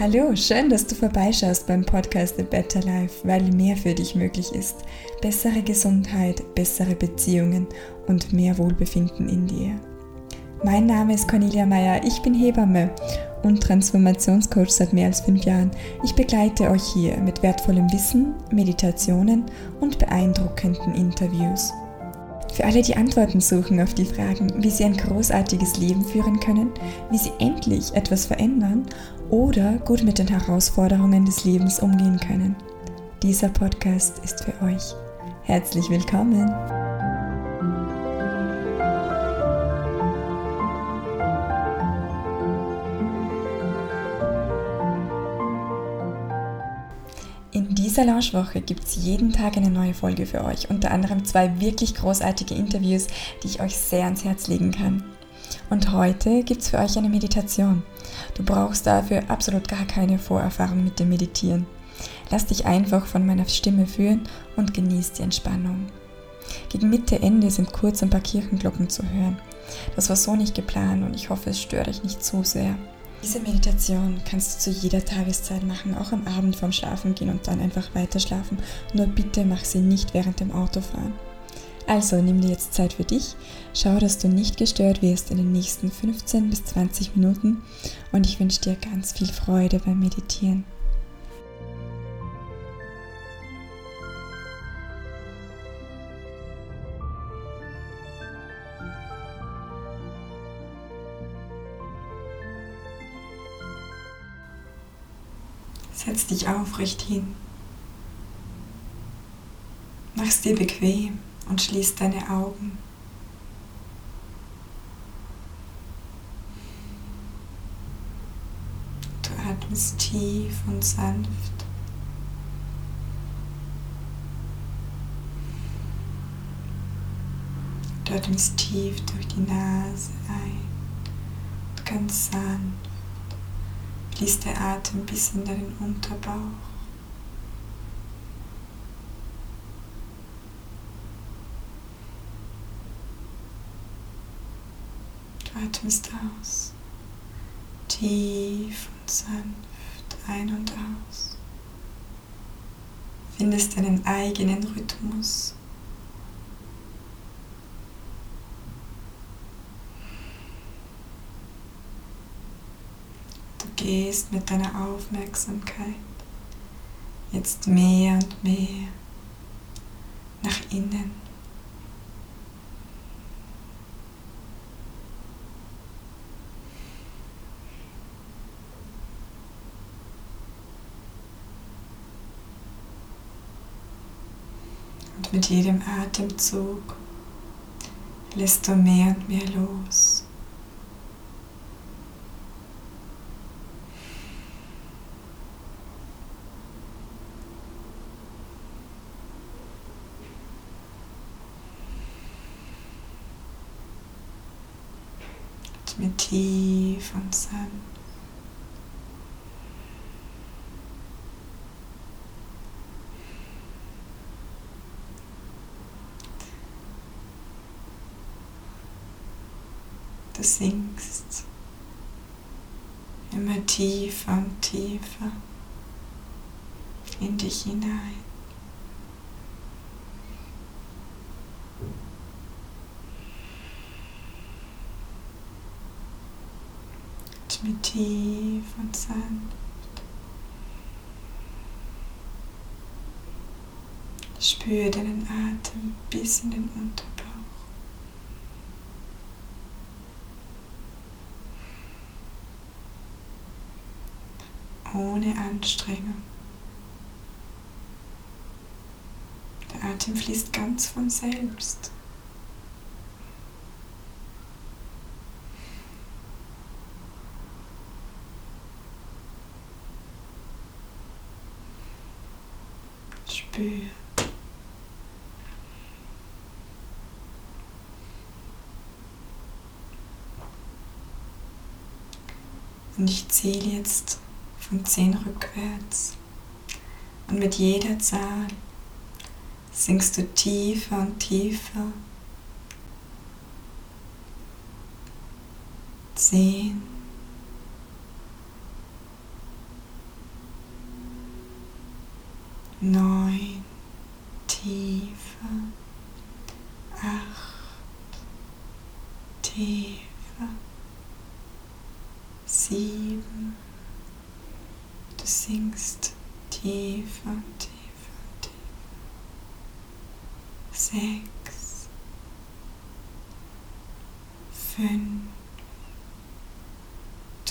Hallo, schön, dass du vorbeischaust beim Podcast The Better Life, weil mehr für dich möglich ist. Bessere Gesundheit, bessere Beziehungen und mehr Wohlbefinden in dir. Mein Name ist Cornelia Meyer, ich bin Hebamme und Transformationscoach seit mehr als fünf Jahren. Ich begleite euch hier mit wertvollem Wissen, Meditationen und beeindruckenden Interviews. Für alle, die Antworten suchen auf die Fragen, wie sie ein großartiges Leben führen können, wie sie endlich etwas verändern oder gut mit den Herausforderungen des Lebens umgehen können. Dieser Podcast ist für euch. Herzlich willkommen! In dieser Launchwoche gibt es jeden Tag eine neue Folge für euch, unter anderem zwei wirklich großartige Interviews, die ich euch sehr ans Herz legen kann. Und heute gibt es für euch eine Meditation. Du brauchst dafür absolut gar keine Vorerfahrung mit dem Meditieren. Lass dich einfach von meiner Stimme führen und genieß die Entspannung. Gegen Mitte, Ende sind kurz ein paar Kirchenglocken zu hören. Das war so nicht geplant und ich hoffe, es stört euch nicht zu sehr. Diese Meditation kannst du zu jeder Tageszeit machen, auch am Abend vorm Schlafen gehen und dann einfach weiter schlafen. Nur bitte mach sie nicht während dem Autofahren. Also nimm dir jetzt Zeit für dich, schau, dass du nicht gestört wirst in den nächsten 15 bis 20 Minuten und ich wünsche dir ganz viel Freude beim Meditieren. Setz dich aufrecht hin. Mach's dir bequem und schließ deine Augen. Du atmest tief und sanft. Du atmest tief durch die Nase ein und ganz sanft fließt der Atem bis in deinen Unterbauch. Atmest aus. Tief und sanft ein und aus. Findest deinen eigenen Rhythmus. Du gehst mit deiner Aufmerksamkeit jetzt mehr und mehr nach innen. Und mit jedem Atemzug lässt du mehr und mehr los. Atme tief und sanft. Du sinkst immer tiefer und tiefer in dich hinein. Atme tief und sanft. Spüre deinen Atem bis in den Unterbauch. Ohne Anstrengung. Der Atem fließt ganz von selbst. Spür. Und ich zähle jetzt und 10 rückwärts. Und mit jeder Zahl sinkst du tiefer und tiefer. 10. Neun, tief.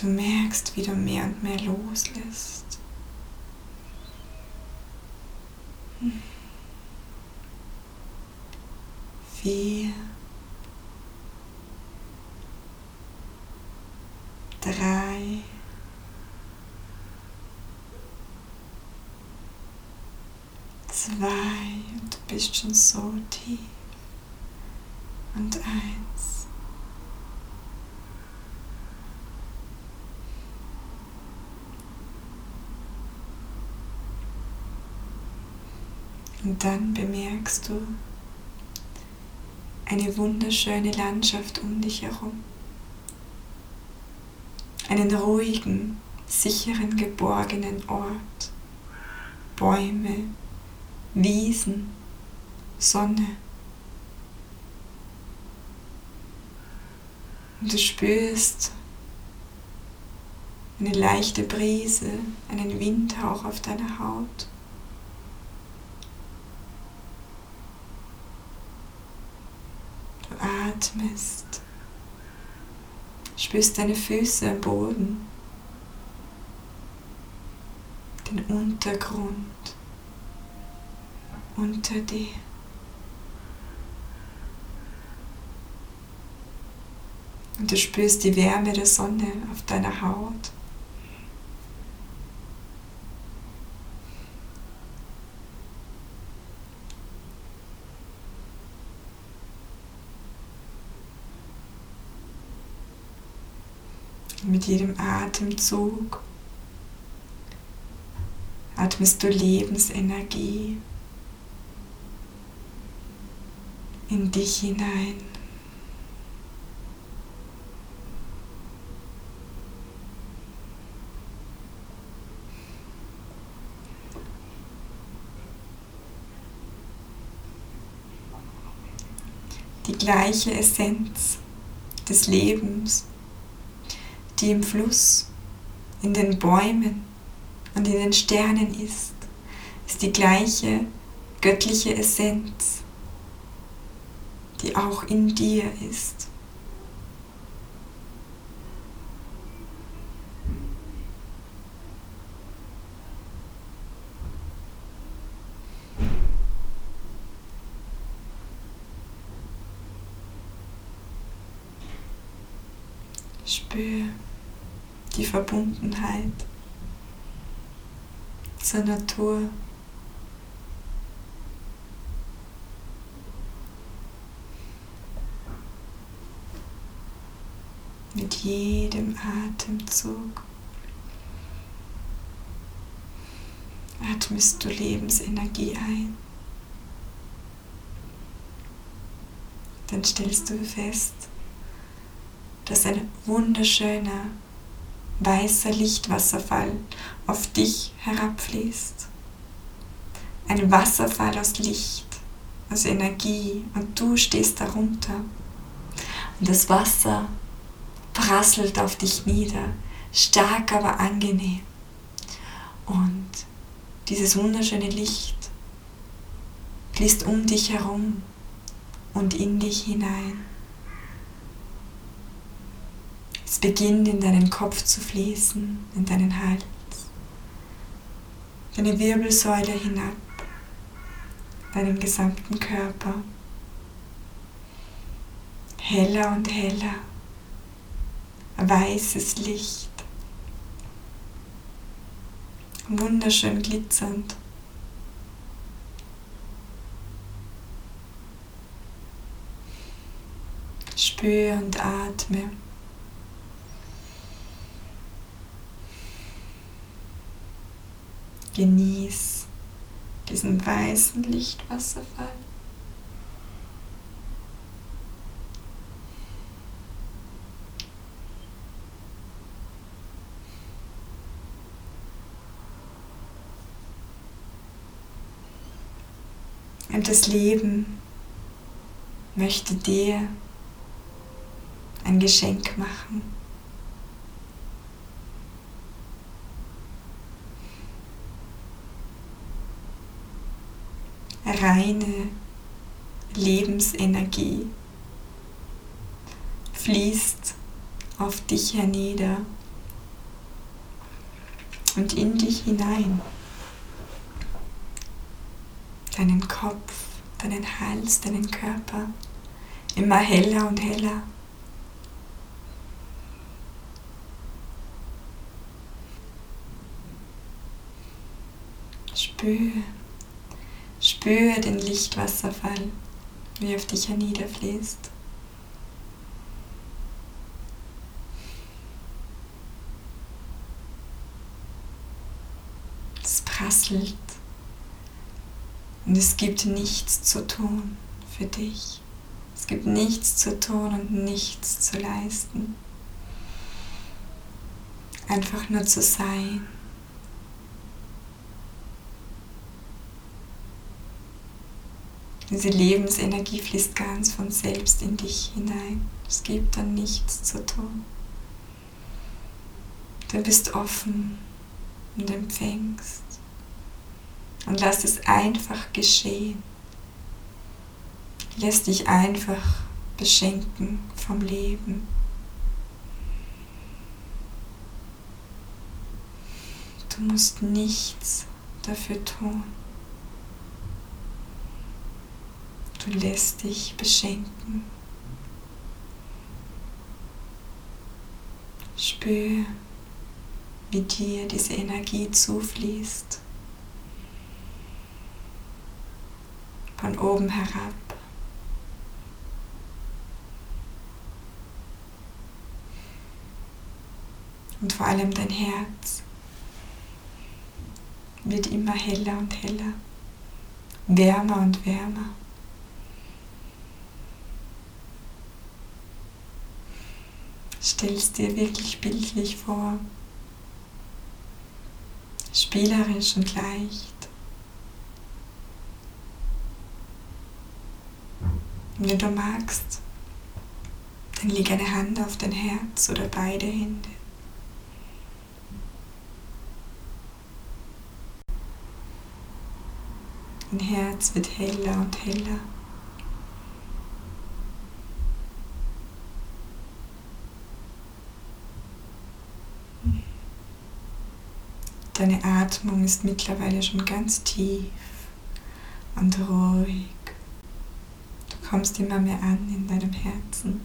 Du merkst, wie du mehr und mehr loslässt. Vier, drei, zwei und du bist schon so tief und eins. Und dann bemerkst du eine wunderschöne Landschaft um dich herum. Einen ruhigen, sicheren, geborgenen Ort. Bäume, Wiesen, Sonne. Und du spürst eine leichte Brise, einen Windhauch auf deiner Haut. Atmest. Spürst deine Füße am Boden, den Untergrund unter dir. Und du spürst die Wärme der Sonne auf deiner Haut. Mit jedem Atemzug atmest du Lebensenergie in dich hinein. Die gleiche Essenz des Lebens die im Fluss, in den Bäumen und in den Sternen ist, ist die gleiche göttliche Essenz, die auch in dir ist. Spür die Verbundenheit zur Natur. Mit jedem Atemzug atmest du Lebensenergie ein. Dann stellst du fest, dass ein wunderschöner weißer Lichtwasserfall auf dich herabfließt. Ein Wasserfall aus Licht, aus Energie und du stehst darunter. Und das Wasser prasselt auf dich nieder, stark aber angenehm. Und dieses wunderschöne Licht fließt um dich herum und in dich hinein. Es beginnt in deinen Kopf zu fließen, in deinen Hals, deine Wirbelsäule hinab, deinen gesamten Körper. Heller und heller, weißes Licht, wunderschön glitzernd. Spür und atme. Genieß diesen weißen Lichtwasserfall. Und das Leben möchte dir ein Geschenk machen. Reine Lebensenergie fließt auf dich hernieder und in dich hinein. Deinen Kopf, deinen Hals, deinen Körper immer heller und heller. Spüre, spüre den Lichtwasserfall, wie auf dich herniederfließt. Es prasselt und es gibt nichts zu tun für dich. Es gibt nichts zu tun und nichts zu leisten. Einfach nur zu sein. Diese Lebensenergie fließt ganz von selbst in dich hinein. Es gibt dann nichts zu tun. Du bist offen und empfängst. Und lass es einfach geschehen. Lass dich einfach beschenken vom Leben. Du musst nichts dafür tun. Du lässt dich beschenken. Spür, wie dir diese Energie zufließt. Von oben herab. Und vor allem dein Herz wird immer heller und heller, wärmer und wärmer. Stellst dir wirklich bildlich vor, spielerisch und leicht. Wenn du magst, dann leg eine Hand auf dein Herz oder beide Hände. Dein Herz wird heller und heller. Deine Atmung ist mittlerweile schon ganz tief und ruhig. Du kommst immer mehr an in deinem Herzen.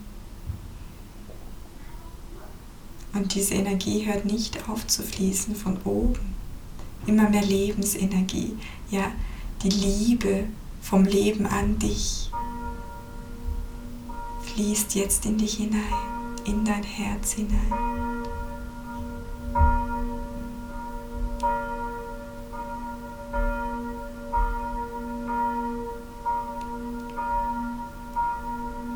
Und diese Energie hört nicht auf zu fließen von oben. Immer mehr Lebensenergie. Ja, die Liebe vom Leben an dich fließt jetzt in dich hinein, in dein Herz hinein.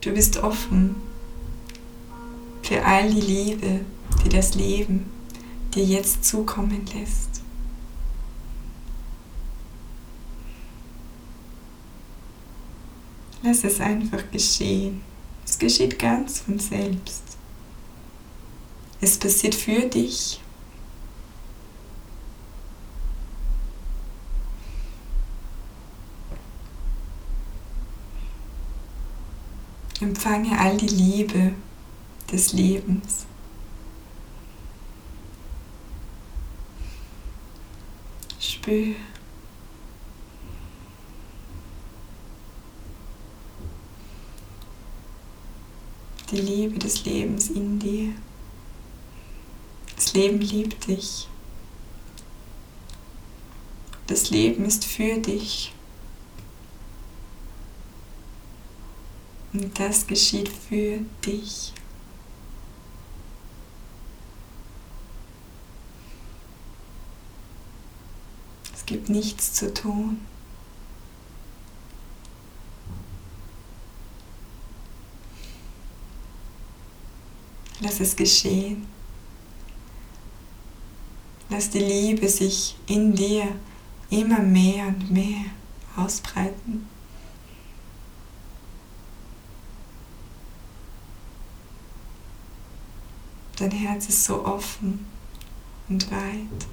Du bist offen für all die Liebe, die das Leben dir jetzt zukommen lässt. Lass es einfach geschehen. Es geschieht ganz von selbst. Es passiert für dich. Empfange all die Liebe des Lebens. Spür. die Liebe des Lebens in dir. Das Leben liebt dich. Das Leben ist für dich. Und das geschieht für dich. Es gibt nichts zu tun. Lass es geschehen. Lass die Liebe sich in dir immer mehr und mehr ausbreiten. Dein Herz ist so offen und weit.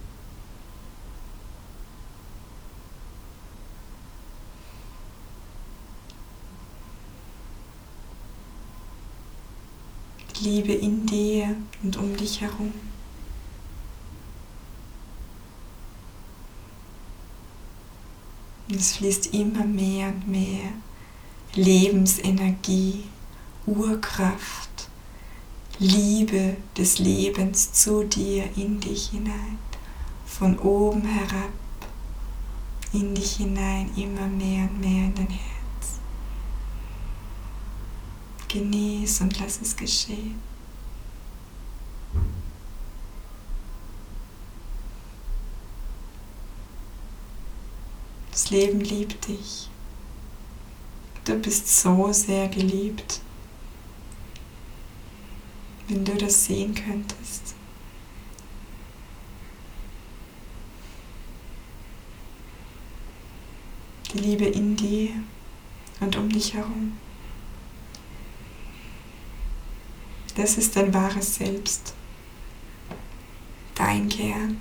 Liebe in dir und um dich herum. Und es fließt immer mehr und mehr Lebensenergie, Urkraft, Liebe des Lebens zu dir, in dich hinein, von oben herab, in dich hinein, immer mehr und mehr in dein Herz. Genieß und lass es geschehen. Das Leben liebt dich. Du bist so sehr geliebt. Wenn du das sehen könntest. Die Liebe in dir und um dich herum. Das ist dein wahres Selbst. Dein Kern.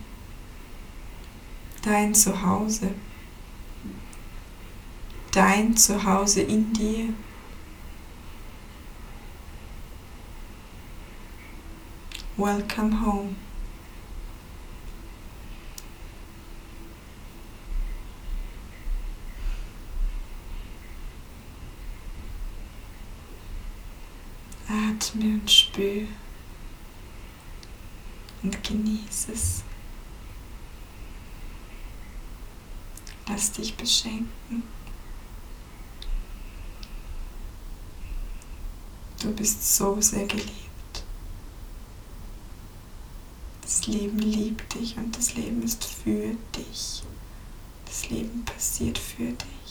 Dein Zuhause. Dein Zuhause in dir. Welcome home. Atme und spür und genieße es. Lass dich beschenken. Du bist so sehr geliebt. Das Leben liebt dich und das Leben ist für dich. Das Leben passiert für dich.